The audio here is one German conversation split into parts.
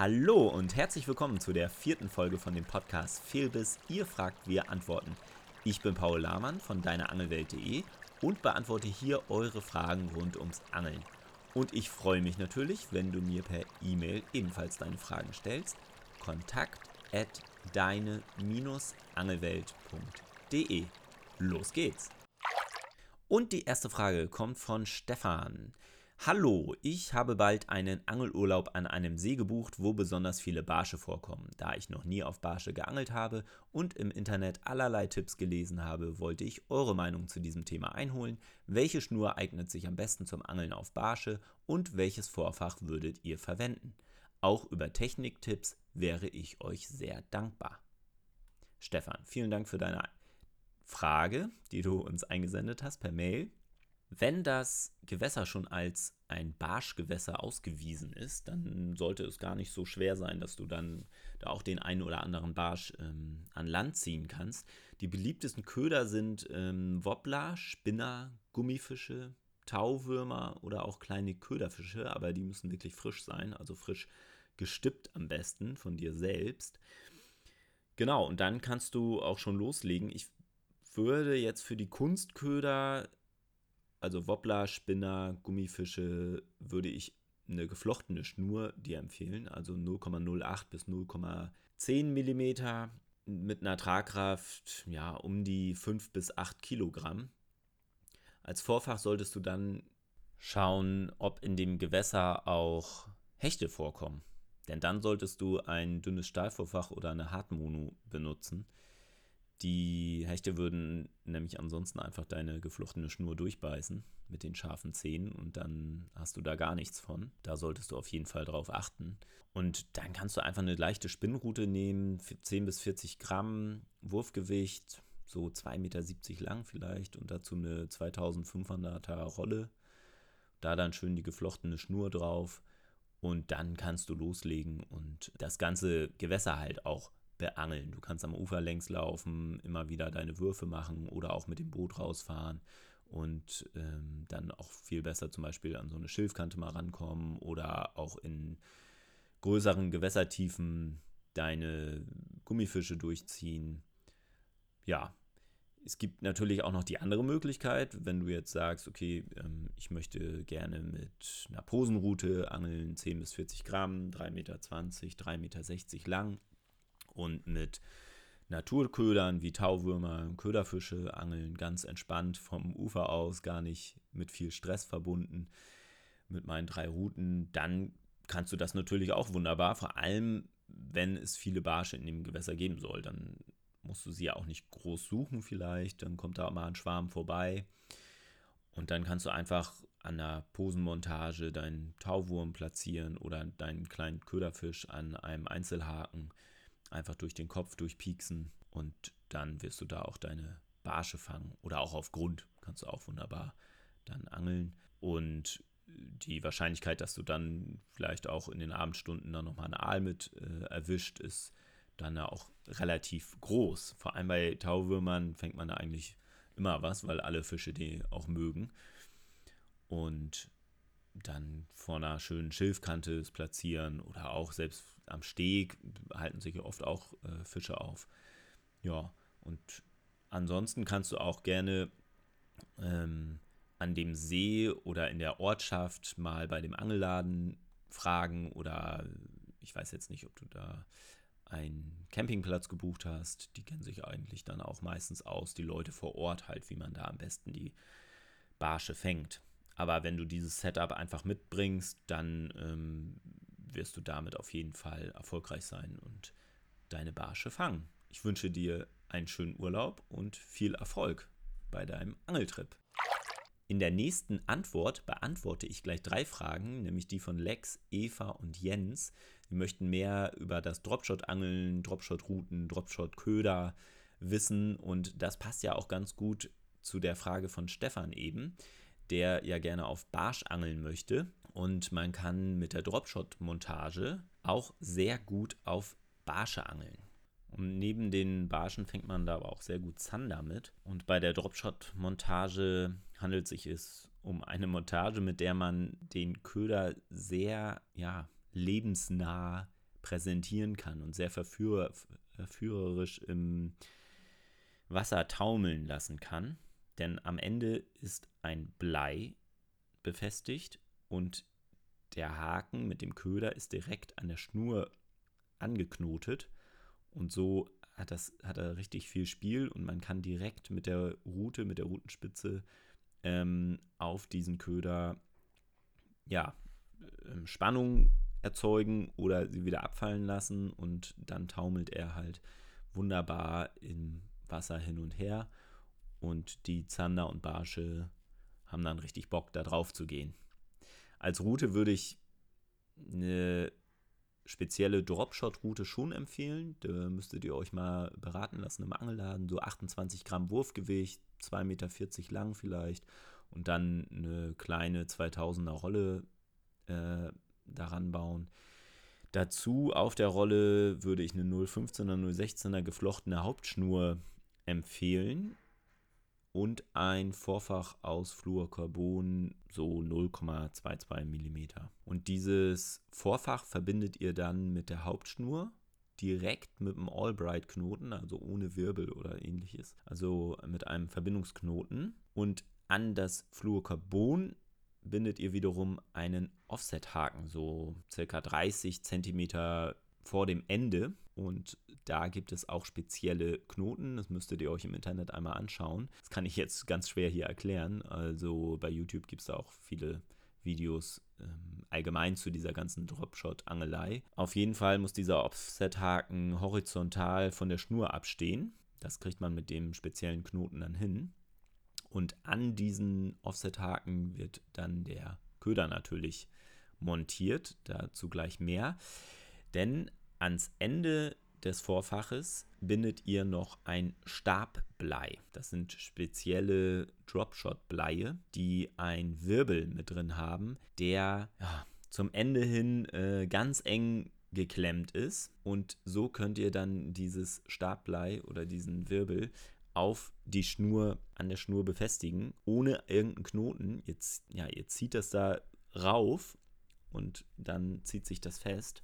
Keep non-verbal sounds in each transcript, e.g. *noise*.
Hallo und herzlich willkommen zu der vierten Folge von dem Podcast Fehlbiss. Ihr fragt, wir antworten. Ich bin Paul Lahmann von deineangelwelt.de und beantworte hier eure Fragen rund ums Angeln. Und ich freue mich natürlich, wenn du mir per E-Mail ebenfalls deine Fragen stellst. Kontakt at deine-angelwelt.de. Los geht's! Und die erste Frage kommt von Stefan. Hallo, ich habe bald einen Angelurlaub an einem See gebucht, wo besonders viele Barsche vorkommen. Da ich noch nie auf Barsche geangelt habe und im Internet allerlei Tipps gelesen habe, wollte ich eure Meinung zu diesem Thema einholen. Welche Schnur eignet sich am besten zum Angeln auf Barsche und welches Vorfach würdet ihr verwenden? Auch über Techniktipps wäre ich euch sehr dankbar. Stefan, vielen Dank für deine Frage, die du uns eingesendet hast per Mail. Wenn das Gewässer schon als ein Barschgewässer ausgewiesen ist, dann sollte es gar nicht so schwer sein, dass du dann da auch den einen oder anderen Barsch ähm, an Land ziehen kannst. Die beliebtesten Köder sind ähm, Wobbler, Spinner, Gummifische, Tauwürmer oder auch kleine Köderfische, aber die müssen wirklich frisch sein, also frisch gestippt am besten von dir selbst. Genau, und dann kannst du auch schon loslegen. Ich würde jetzt für die Kunstköder also Wobbler, Spinner, Gummifische würde ich eine geflochtene Schnur dir empfehlen, also 0,08 bis 0,10 mm mit einer Tragkraft ja, um die 5 bis 8 Kilogramm. Als Vorfach solltest du dann schauen, ob in dem Gewässer auch Hechte vorkommen. Denn dann solltest du ein dünnes Stahlvorfach oder eine Hartmono benutzen. Die Hechte würden nämlich ansonsten einfach deine geflochtene Schnur durchbeißen mit den scharfen Zähnen und dann hast du da gar nichts von. Da solltest du auf jeden Fall drauf achten. Und dann kannst du einfach eine leichte Spinnrute nehmen, 10 bis 40 Gramm Wurfgewicht, so 2,70 Meter lang vielleicht und dazu eine 2500er Rolle. Da dann schön die geflochtene Schnur drauf und dann kannst du loslegen und das ganze Gewässer halt auch beangeln. Du kannst am Ufer längs laufen, immer wieder deine Würfe machen oder auch mit dem Boot rausfahren und ähm, dann auch viel besser zum Beispiel an so eine Schilfkante mal rankommen oder auch in größeren Gewässertiefen deine Gummifische durchziehen. Ja, es gibt natürlich auch noch die andere Möglichkeit, wenn du jetzt sagst, okay, ähm, ich möchte gerne mit einer Posenroute angeln, 10 bis 40 Gramm, 3,20 Meter, 3,60 Meter lang und mit Naturködern wie Tauwürmer, Köderfische angeln, ganz entspannt vom Ufer aus, gar nicht mit viel Stress verbunden, mit meinen drei Routen, dann kannst du das natürlich auch wunderbar, vor allem wenn es viele Barsche in dem Gewässer geben soll, dann musst du sie ja auch nicht groß suchen vielleicht, dann kommt da mal ein Schwarm vorbei und dann kannst du einfach an der Posenmontage deinen Tauwurm platzieren oder deinen kleinen Köderfisch an einem Einzelhaken einfach durch den Kopf durchpieksen und dann wirst du da auch deine Barsche fangen oder auch auf Grund kannst du auch wunderbar dann angeln und die Wahrscheinlichkeit, dass du dann vielleicht auch in den Abendstunden dann nochmal einen Aal mit äh, erwischt, ist dann auch relativ groß. Vor allem bei Tauwürmern fängt man da eigentlich immer was, weil alle Fische die auch mögen. Und dann vor einer schönen Schilfkante platzieren oder auch selbst am Steg halten sich oft auch äh, Fische auf. Ja, und ansonsten kannst du auch gerne ähm, an dem See oder in der Ortschaft mal bei dem Angelladen fragen oder ich weiß jetzt nicht, ob du da einen Campingplatz gebucht hast. Die kennen sich eigentlich dann auch meistens aus, die Leute vor Ort halt, wie man da am besten die Barsche fängt. Aber wenn du dieses Setup einfach mitbringst, dann ähm, wirst du damit auf jeden Fall erfolgreich sein und deine Barsche fangen. Ich wünsche dir einen schönen Urlaub und viel Erfolg bei deinem Angeltrip. In der nächsten Antwort beantworte ich gleich drei Fragen, nämlich die von Lex, Eva und Jens. Die möchten mehr über das Dropshot-Angeln, Dropshot-Routen, Dropshot-Köder wissen und das passt ja auch ganz gut zu der Frage von Stefan eben, der ja gerne auf Barsch angeln möchte und man kann mit der Dropshot-Montage auch sehr gut auf Barsche angeln. Und neben den Barschen fängt man da aber auch sehr gut Zander mit. Und bei der Dropshot-Montage handelt sich es um eine Montage, mit der man den Köder sehr ja, lebensnah präsentieren kann und sehr verführer, verführerisch im Wasser taumeln lassen kann. Denn am Ende ist ein Blei befestigt und der Haken mit dem Köder ist direkt an der Schnur angeknotet. Und so hat, das, hat er richtig viel Spiel und man kann direkt mit der Rute, mit der Rutenspitze ähm, auf diesen Köder ja, ähm, Spannung erzeugen oder sie wieder abfallen lassen. Und dann taumelt er halt wunderbar im Wasser hin und her und die Zander und Barsche haben dann richtig Bock, da drauf zu gehen. Als Route würde ich eine spezielle Dropshot-Route schon empfehlen. Da müsstet ihr euch mal beraten lassen im Angelladen. So 28 Gramm Wurfgewicht, 2,40 Meter lang vielleicht. Und dann eine kleine 2000er Rolle äh, daran bauen. Dazu auf der Rolle würde ich eine 015er, 016er geflochtene Hauptschnur empfehlen und ein Vorfach aus Fluorcarbon, so 0,22 mm. Und dieses Vorfach verbindet ihr dann mit der Hauptschnur direkt mit einem Albright-Knoten, also ohne Wirbel oder ähnliches, also mit einem Verbindungsknoten. Und an das Fluorcarbon bindet ihr wiederum einen Offset-Haken, so circa 30 cm vor dem Ende. Und da gibt es auch spezielle Knoten. Das müsstet ihr euch im Internet einmal anschauen. Das kann ich jetzt ganz schwer hier erklären. Also bei YouTube gibt es auch viele Videos ähm, allgemein zu dieser ganzen Dropshot-Angelei. Auf jeden Fall muss dieser Offset-Haken horizontal von der Schnur abstehen. Das kriegt man mit dem speziellen Knoten dann hin. Und an diesen Offset-Haken wird dann der Köder natürlich montiert. Dazu gleich mehr. Denn ans Ende des Vorfaches bindet ihr noch ein Stabblei. Das sind spezielle Dropshot-Bleie, die ein Wirbel mit drin haben, der ja, zum Ende hin äh, ganz eng geklemmt ist. Und so könnt ihr dann dieses Stabblei oder diesen Wirbel auf die Schnur, an der Schnur befestigen, ohne irgendeinen Knoten. Jetzt, ja, ihr zieht das da rauf und dann zieht sich das fest.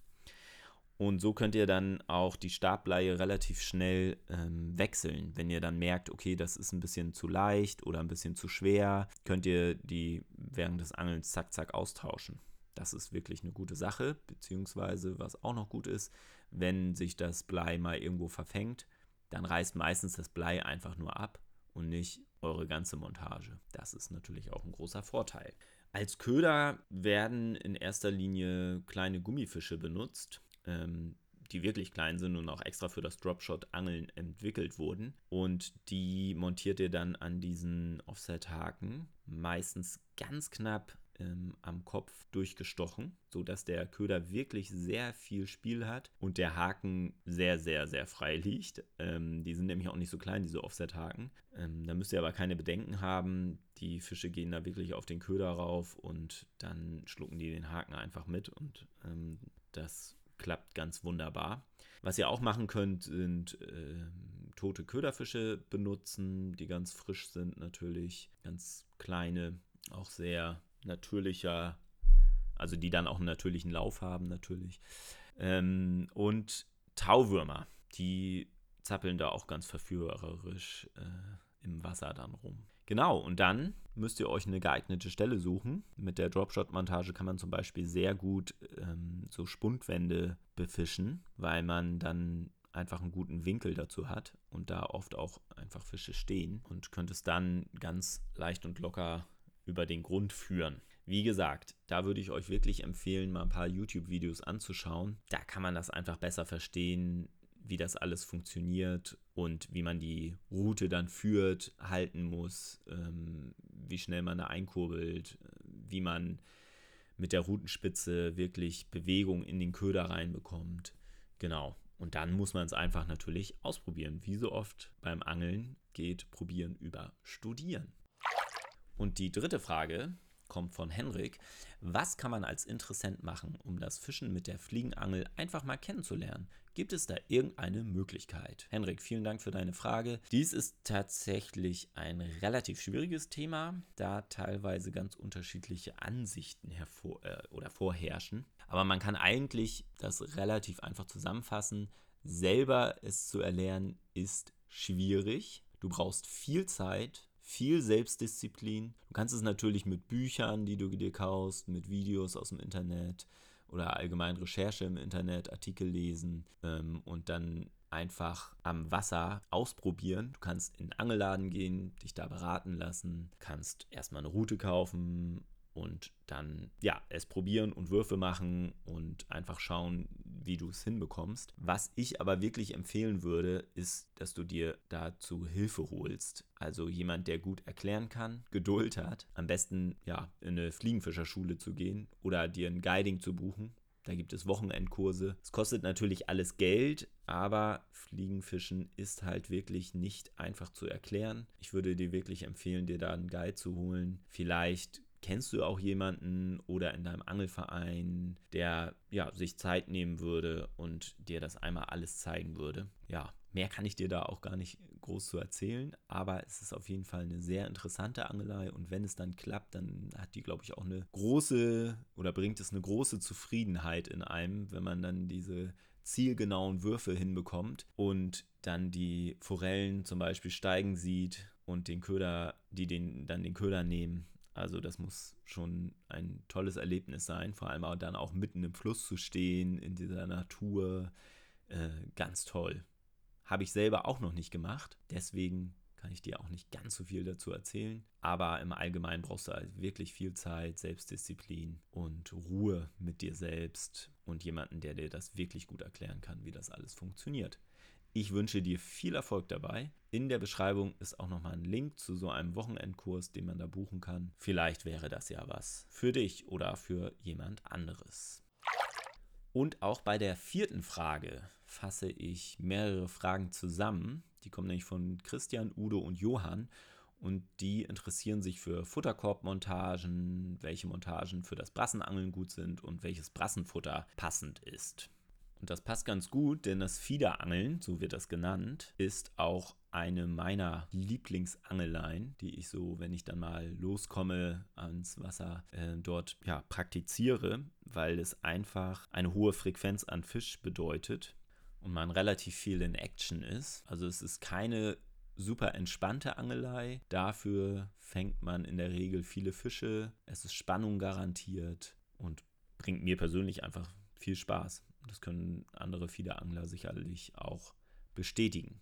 Und so könnt ihr dann auch die Stableihe relativ schnell ähm, wechseln. Wenn ihr dann merkt, okay, das ist ein bisschen zu leicht oder ein bisschen zu schwer, könnt ihr die während des Angelns zack, zack austauschen. Das ist wirklich eine gute Sache, beziehungsweise was auch noch gut ist, wenn sich das Blei mal irgendwo verfängt, dann reißt meistens das Blei einfach nur ab und nicht eure ganze Montage. Das ist natürlich auch ein großer Vorteil. Als Köder werden in erster Linie kleine Gummifische benutzt ähm, die wirklich klein sind und auch extra für das Dropshot-Angeln entwickelt wurden. Und die montiert ihr dann an diesen Offset-Haken, meistens ganz knapp ähm, am Kopf durchgestochen, sodass der Köder wirklich sehr viel Spiel hat und der Haken sehr, sehr, sehr frei liegt. Ähm, die sind nämlich auch nicht so klein, diese Offset-Haken. Ähm, da müsst ihr aber keine Bedenken haben. Die Fische gehen da wirklich auf den Köder rauf und dann schlucken die den Haken einfach mit und ähm, das klappt ganz wunderbar. Was ihr auch machen könnt, sind äh, tote Köderfische benutzen, die ganz frisch sind natürlich, ganz kleine, auch sehr natürlicher, also die dann auch einen natürlichen Lauf haben natürlich. Ähm, und Tauwürmer, die zappeln da auch ganz verführerisch äh, im Wasser dann rum. Genau, und dann müsst ihr euch eine geeignete Stelle suchen. Mit der Dropshot-Montage kann man zum Beispiel sehr gut ähm, so Spundwände befischen, weil man dann einfach einen guten Winkel dazu hat und da oft auch einfach Fische stehen und könnt es dann ganz leicht und locker über den Grund führen. Wie gesagt, da würde ich euch wirklich empfehlen, mal ein paar YouTube-Videos anzuschauen. Da kann man das einfach besser verstehen, wie das alles funktioniert und wie man die Route dann führt, halten muss, ähm, wie schnell man da einkurbelt, wie man mit der Routenspitze wirklich Bewegung in den Köder reinbekommt. Genau. Und dann muss man es einfach natürlich ausprobieren. Wie so oft beim Angeln geht Probieren über Studieren. Und die dritte Frage kommt von Henrik. Was kann man als Interessent machen, um das Fischen mit der Fliegenangel einfach mal kennenzulernen? Gibt es da irgendeine Möglichkeit? Henrik, vielen Dank für deine Frage. Dies ist tatsächlich ein relativ schwieriges Thema, da teilweise ganz unterschiedliche Ansichten hervor äh, oder vorherrschen. Aber man kann eigentlich das relativ einfach zusammenfassen. Selber es zu erlernen ist schwierig. Du brauchst viel Zeit, viel Selbstdisziplin. Du kannst es natürlich mit Büchern, die du dir kaufst, mit Videos aus dem Internet oder allgemein Recherche im Internet, Artikel lesen ähm, und dann einfach am Wasser ausprobieren. Du kannst in den Angelladen gehen, dich da beraten lassen, kannst erstmal eine Route kaufen und dann ja, es probieren und Würfe machen und einfach schauen, wie du es hinbekommst. Was ich aber wirklich empfehlen würde, ist, dass du dir dazu Hilfe holst. Also jemand, der gut erklären kann, Geduld hat, am besten ja in eine Fliegenfischerschule zu gehen oder dir ein Guiding zu buchen. Da gibt es Wochenendkurse. Es kostet natürlich alles Geld, aber Fliegenfischen ist halt wirklich nicht einfach zu erklären. Ich würde dir wirklich empfehlen, dir da einen Guide zu holen. Vielleicht Kennst du auch jemanden oder in deinem Angelverein, der ja, sich Zeit nehmen würde und dir das einmal alles zeigen würde? Ja, mehr kann ich dir da auch gar nicht groß zu erzählen, aber es ist auf jeden Fall eine sehr interessante Angelei und wenn es dann klappt, dann hat die, glaube ich, auch eine große oder bringt es eine große Zufriedenheit in einem, wenn man dann diese zielgenauen Würfe hinbekommt und dann die Forellen zum Beispiel steigen sieht und den Köder, die den, dann den Köder nehmen also das muss schon ein tolles Erlebnis sein, vor allem auch dann auch mitten im Fluss zu stehen, in dieser Natur. Äh, ganz toll. Habe ich selber auch noch nicht gemacht, deswegen kann ich dir auch nicht ganz so viel dazu erzählen. Aber im Allgemeinen brauchst du halt wirklich viel Zeit, Selbstdisziplin und Ruhe mit dir selbst und jemanden, der dir das wirklich gut erklären kann, wie das alles funktioniert. Ich wünsche dir viel Erfolg dabei. In der Beschreibung ist auch nochmal ein Link zu so einem Wochenendkurs, den man da buchen kann. Vielleicht wäre das ja was für dich oder für jemand anderes. Und auch bei der vierten Frage fasse ich mehrere Fragen zusammen. Die kommen nämlich von Christian, Udo und Johann. Und die interessieren sich für Futterkorbmontagen, welche Montagen für das Brassenangeln gut sind und welches Brassenfutter passend ist. Und das passt ganz gut, denn das Fiederangeln, so wird das genannt, ist auch eine meiner Lieblingsangeleien, die ich so, wenn ich dann mal loskomme ans Wasser, äh, dort ja, praktiziere, weil es einfach eine hohe Frequenz an Fisch bedeutet und man relativ viel in Action ist. Also es ist keine super entspannte Angelei. Dafür fängt man in der Regel viele Fische. Es ist Spannung garantiert und bringt mir persönlich einfach viel Spaß. Das können andere Fiederangler sicherlich auch bestätigen.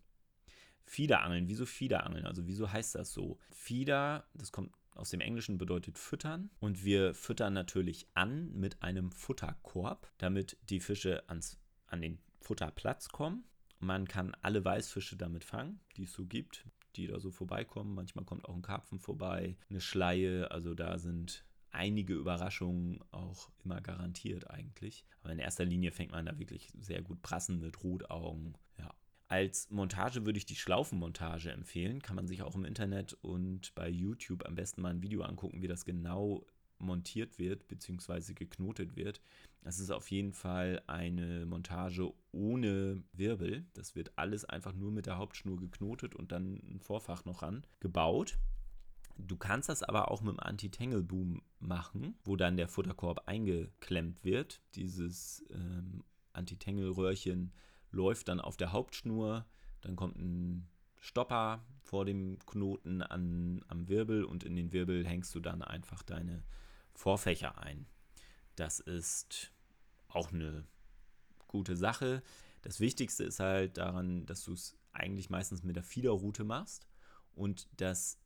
Fiederangeln, wieso Fiederangeln? Also wieso heißt das so? Fieder, das kommt aus dem Englischen bedeutet füttern und wir füttern natürlich an mit einem Futterkorb, damit die Fische ans, an den Futterplatz kommen. Man kann alle Weißfische damit fangen, die es so gibt, die da so vorbeikommen. Manchmal kommt auch ein Karpfen vorbei, eine Schleie, also da sind einige Überraschungen auch immer garantiert eigentlich. Aber in erster Linie fängt man da wirklich sehr gut prassen mit Rotaugen. Ja. Als Montage würde ich die Schlaufenmontage empfehlen. Kann man sich auch im Internet und bei YouTube am besten mal ein Video angucken, wie das genau montiert wird bzw. geknotet wird. Das ist auf jeden Fall eine Montage ohne Wirbel. Das wird alles einfach nur mit der Hauptschnur geknotet und dann ein Vorfach noch ran gebaut. Du kannst das aber auch mit dem Anti-Tangle-Boom machen, wo dann der Futterkorb eingeklemmt wird. Dieses ähm, Anti-Tangle-Röhrchen läuft dann auf der Hauptschnur, dann kommt ein Stopper vor dem Knoten an, am Wirbel und in den Wirbel hängst du dann einfach deine Vorfächer ein. Das ist auch eine gute Sache. Das Wichtigste ist halt daran, dass du es eigentlich meistens mit der Fiederroute machst und dass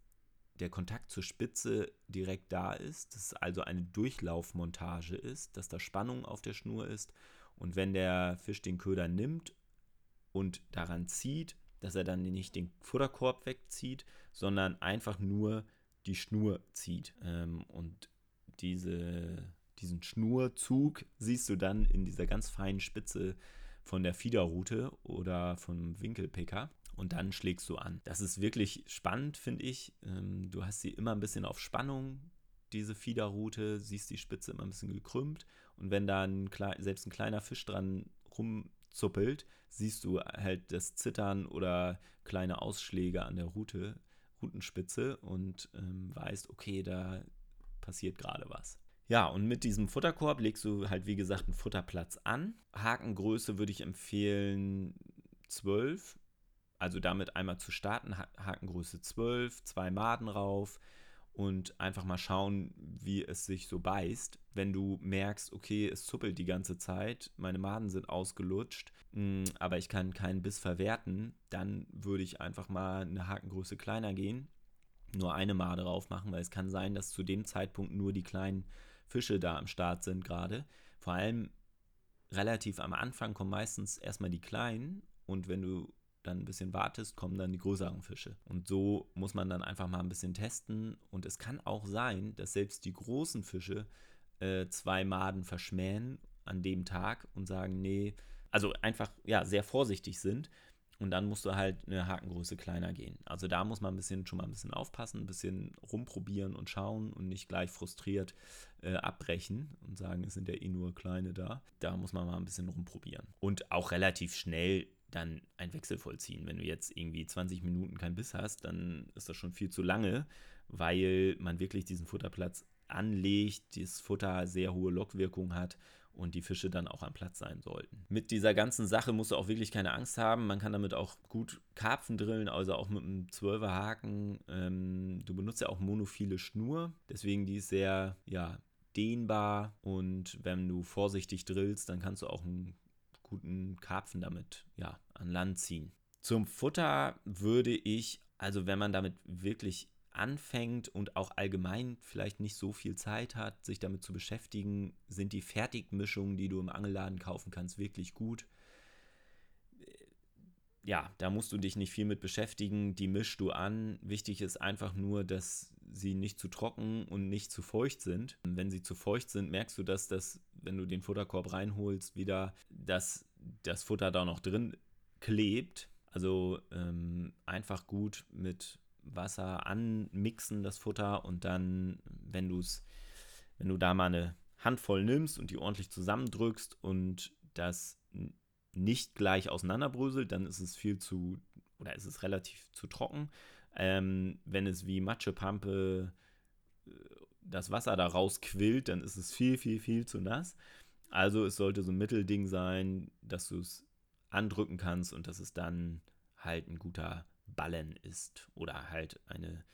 der Kontakt zur Spitze direkt da ist, dass es also eine Durchlaufmontage ist, dass da Spannung auf der Schnur ist und wenn der Fisch den Köder nimmt und daran zieht, dass er dann nicht den Futterkorb wegzieht, sondern einfach nur die Schnur zieht. Ähm, und diese, diesen Schnurzug siehst du dann in dieser ganz feinen Spitze von der Fiederrute oder vom Winkelpicker und dann schlägst du an. Das ist wirklich spannend, finde ich. Ähm, du hast sie immer ein bisschen auf Spannung. diese Fiederroute, siehst die Spitze immer ein bisschen gekrümmt und wenn da selbst ein kleiner Fisch dran rumzuppelt, siehst du halt das Zittern oder kleine Ausschläge an der Route, Routenspitze und ähm, weißt, okay, da passiert gerade was. Ja, und mit diesem Futterkorb legst du halt, wie gesagt, einen Futterplatz an. Hakengröße würde ich empfehlen 12. Also damit einmal zu starten, Hakengröße 12, zwei Maden rauf und einfach mal schauen, wie es sich so beißt. Wenn du merkst, okay, es zuppelt die ganze Zeit, meine Maden sind ausgelutscht, mm, aber ich kann keinen Biss verwerten, dann würde ich einfach mal eine Hakengröße kleiner gehen, nur eine Made drauf machen, weil es kann sein, dass zu dem Zeitpunkt nur die kleinen Fische da am Start sind gerade. Vor allem relativ am Anfang kommen meistens erstmal die kleinen und wenn du dann ein bisschen wartest, kommen dann die größeren Fische. Und so muss man dann einfach mal ein bisschen testen. Und es kann auch sein, dass selbst die großen Fische äh, zwei Maden verschmähen an dem Tag und sagen, nee, also einfach ja sehr vorsichtig sind und dann musst du halt eine Hakengröße kleiner gehen. Also da muss man ein bisschen schon mal ein bisschen aufpassen, ein bisschen rumprobieren und schauen und nicht gleich frustriert äh, abbrechen und sagen, es sind ja eh nur kleine da. Da muss man mal ein bisschen rumprobieren. Und auch relativ schnell dann einen Wechsel vollziehen. Wenn du jetzt irgendwie 20 Minuten keinen Biss hast, dann ist das schon viel zu lange, weil man wirklich diesen Futterplatz anlegt, das Futter sehr hohe Lockwirkung hat und die Fische dann auch am Platz sein sollten. Mit dieser ganzen Sache musst du auch wirklich keine Angst haben. Man kann damit auch gut Karpfen drillen, also auch mit einem 12er Haken. Ähm, du benutzt ja auch monophile Schnur, deswegen die ist sehr ja, dehnbar und wenn du vorsichtig drillst, dann kannst du auch einen guten Karpfen damit ja, an Land ziehen. Zum Futter würde ich, also wenn man damit wirklich anfängt und auch allgemein vielleicht nicht so viel Zeit hat, sich damit zu beschäftigen, sind die Fertigmischungen, die du im Angelladen kaufen kannst, wirklich gut. Ja, da musst du dich nicht viel mit beschäftigen, die mischst du an. Wichtig ist einfach nur, dass sie nicht zu trocken und nicht zu feucht sind. Wenn sie zu feucht sind, merkst du, dass das, wenn du den Futterkorb reinholst, wieder, dass das Futter da noch drin klebt. Also ähm, einfach gut mit Wasser anmixen, das Futter, und dann, wenn du es, wenn du da mal eine Handvoll nimmst und die ordentlich zusammendrückst und das nicht gleich auseinanderbröselt, dann ist es viel zu, oder ist es relativ zu trocken. Ähm, wenn es wie Matschepampe äh, das Wasser da rausquillt, dann ist es viel, viel, viel zu nass. Also es sollte so ein Mittelding sein, dass du es andrücken kannst und dass es dann halt ein guter Ballen ist oder halt eine,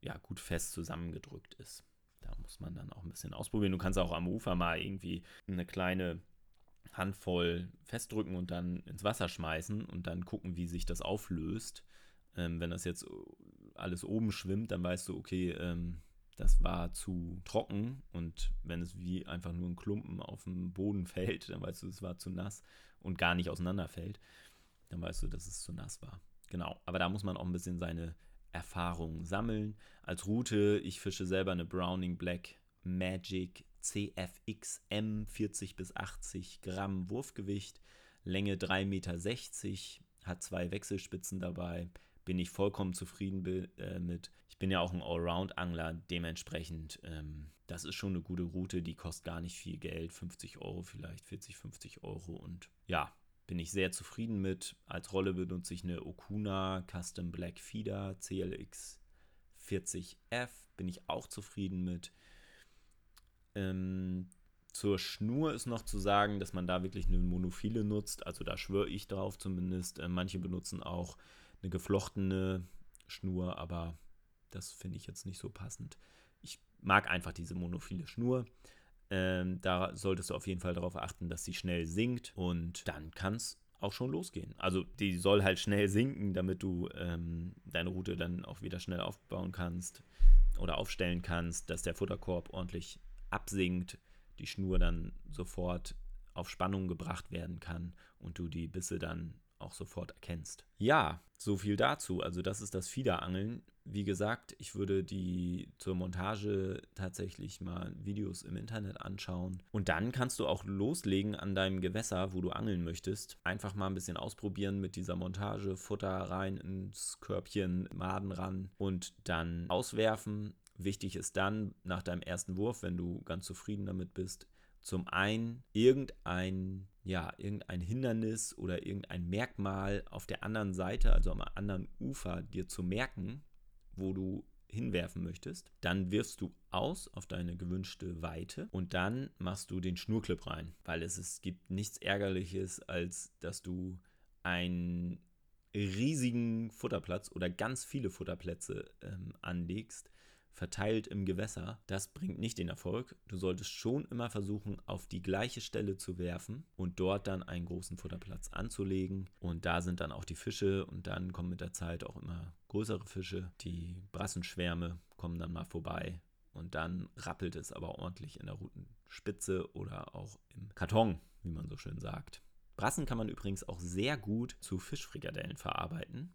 ja, gut fest zusammengedrückt ist. Da muss man dann auch ein bisschen ausprobieren. Du kannst auch am Ufer mal irgendwie eine kleine Handvoll festdrücken und dann ins Wasser schmeißen und dann gucken, wie sich das auflöst. Ähm, wenn das jetzt alles oben schwimmt, dann weißt du, okay, ähm, das war zu trocken und wenn es wie einfach nur ein Klumpen auf dem Boden *laughs* fällt, dann weißt du, es war zu nass und gar nicht auseinanderfällt, dann weißt du, dass es zu nass war. Genau, aber da muss man auch ein bisschen seine Erfahrungen sammeln. Als Route, ich fische selber eine Browning Black Magic CFXM 40 bis 80 Gramm Wurfgewicht, Länge 3,60 Meter, hat zwei Wechselspitzen dabei. Bin ich vollkommen zufrieden äh, mit. Ich bin ja auch ein Allround-Angler, dementsprechend, ähm, das ist schon eine gute Route, die kostet gar nicht viel Geld, 50 Euro vielleicht, 40, 50 Euro und ja, bin ich sehr zufrieden mit. Als Rolle benutze ich eine Okuna Custom Black Feeder CLX 40F. Bin ich auch zufrieden mit. Ähm, zur Schnur ist noch zu sagen, dass man da wirklich eine Monophile nutzt. Also da schwöre ich drauf zumindest. Äh, manche benutzen auch eine geflochtene Schnur, aber das finde ich jetzt nicht so passend. Ich mag einfach diese monophile Schnur. Ähm, da solltest du auf jeden Fall darauf achten, dass sie schnell sinkt und dann kann es auch schon losgehen. Also die soll halt schnell sinken, damit du ähm, deine Route dann auch wieder schnell aufbauen kannst oder aufstellen kannst, dass der Futterkorb ordentlich absinkt, die Schnur dann sofort auf Spannung gebracht werden kann und du die Bisse dann auch sofort erkennst. Ja, so viel dazu. Also das ist das Fiederangeln. Wie gesagt, ich würde die zur Montage tatsächlich mal Videos im Internet anschauen. Und dann kannst du auch loslegen an deinem Gewässer, wo du angeln möchtest. Einfach mal ein bisschen ausprobieren mit dieser Montage, Futter rein ins Körbchen, Maden ran und dann auswerfen Wichtig ist dann nach deinem ersten Wurf, wenn du ganz zufrieden damit bist, zum einen irgendein, ja, irgendein Hindernis oder irgendein Merkmal auf der anderen Seite, also am anderen Ufer, dir zu merken, wo du hinwerfen möchtest. Dann wirfst du aus auf deine gewünschte Weite und dann machst du den Schnurclip rein, weil es, es gibt nichts Ärgerliches, als dass du einen riesigen Futterplatz oder ganz viele Futterplätze ähm, anlegst, verteilt im Gewässer, das bringt nicht den Erfolg. Du solltest schon immer versuchen, auf die gleiche Stelle zu werfen und dort dann einen großen Futterplatz anzulegen. Und da sind dann auch die Fische und dann kommen mit der Zeit auch immer größere Fische. Die Brassenschwärme kommen dann mal vorbei und dann rappelt es aber ordentlich in der Rutenspitze oder auch im Karton, wie man so schön sagt. Brassen kann man übrigens auch sehr gut zu Fischfrikadellen verarbeiten.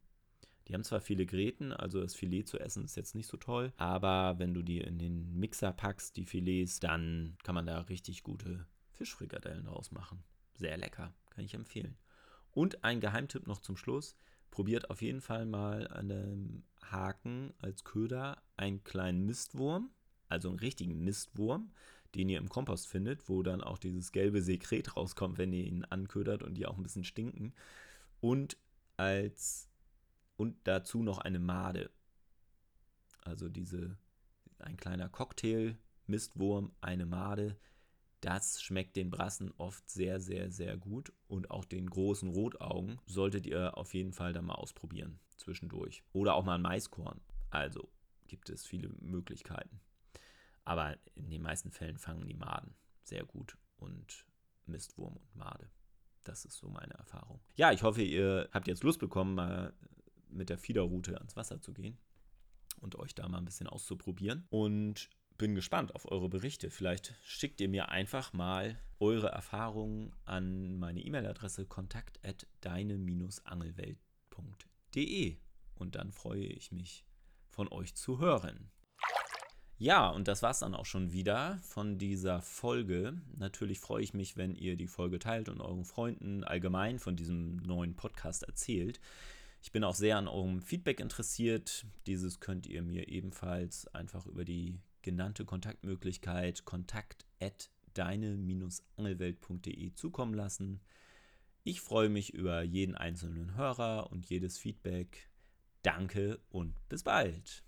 Die haben zwar viele Gräten, also das Filet zu essen ist jetzt nicht so toll, aber wenn du die in den Mixer packst, die Filets, dann kann man da richtig gute Fischfrikadellen draus machen. Sehr lecker, kann ich empfehlen. Und ein Geheimtipp noch zum Schluss. Probiert auf jeden Fall mal an dem Haken als Köder einen kleinen Mistwurm, also einen richtigen Mistwurm, den ihr im Kompost findet, wo dann auch dieses gelbe Sekret rauskommt, wenn ihr ihn anködert und die auch ein bisschen stinken. Und als und dazu noch eine Made. Also diese, ein kleiner Cocktail, Mistwurm, eine Made. Das schmeckt den Brassen oft sehr, sehr, sehr gut. Und auch den großen Rotaugen solltet ihr auf jeden Fall dann mal ausprobieren zwischendurch. Oder auch mal ein Maiskorn. Also gibt es viele Möglichkeiten. Aber in den meisten Fällen fangen die Maden sehr gut und Mistwurm und Made. Das ist so meine Erfahrung. Ja, ich hoffe, ihr habt jetzt Lust bekommen, mal mit der Fiederroute ans Wasser zu gehen und euch da mal ein bisschen auszuprobieren. Und bin gespannt auf eure Berichte. Vielleicht schickt ihr mir einfach mal eure Erfahrungen an meine E-Mail-Adresse kontakt@deine-angelwelt.de und dann freue ich mich von euch zu hören. Ja, und das war es dann auch schon wieder von dieser Folge. Natürlich freue ich mich, wenn ihr die Folge teilt und euren Freunden allgemein von diesem neuen Podcast erzählt. Ich bin auch sehr an eurem Feedback interessiert. Dieses könnt ihr mir ebenfalls einfach über die genannte Kontaktmöglichkeit kontakt deine-angelwelt.de zukommen lassen. Ich freue mich über jeden einzelnen Hörer und jedes Feedback. Danke und bis bald.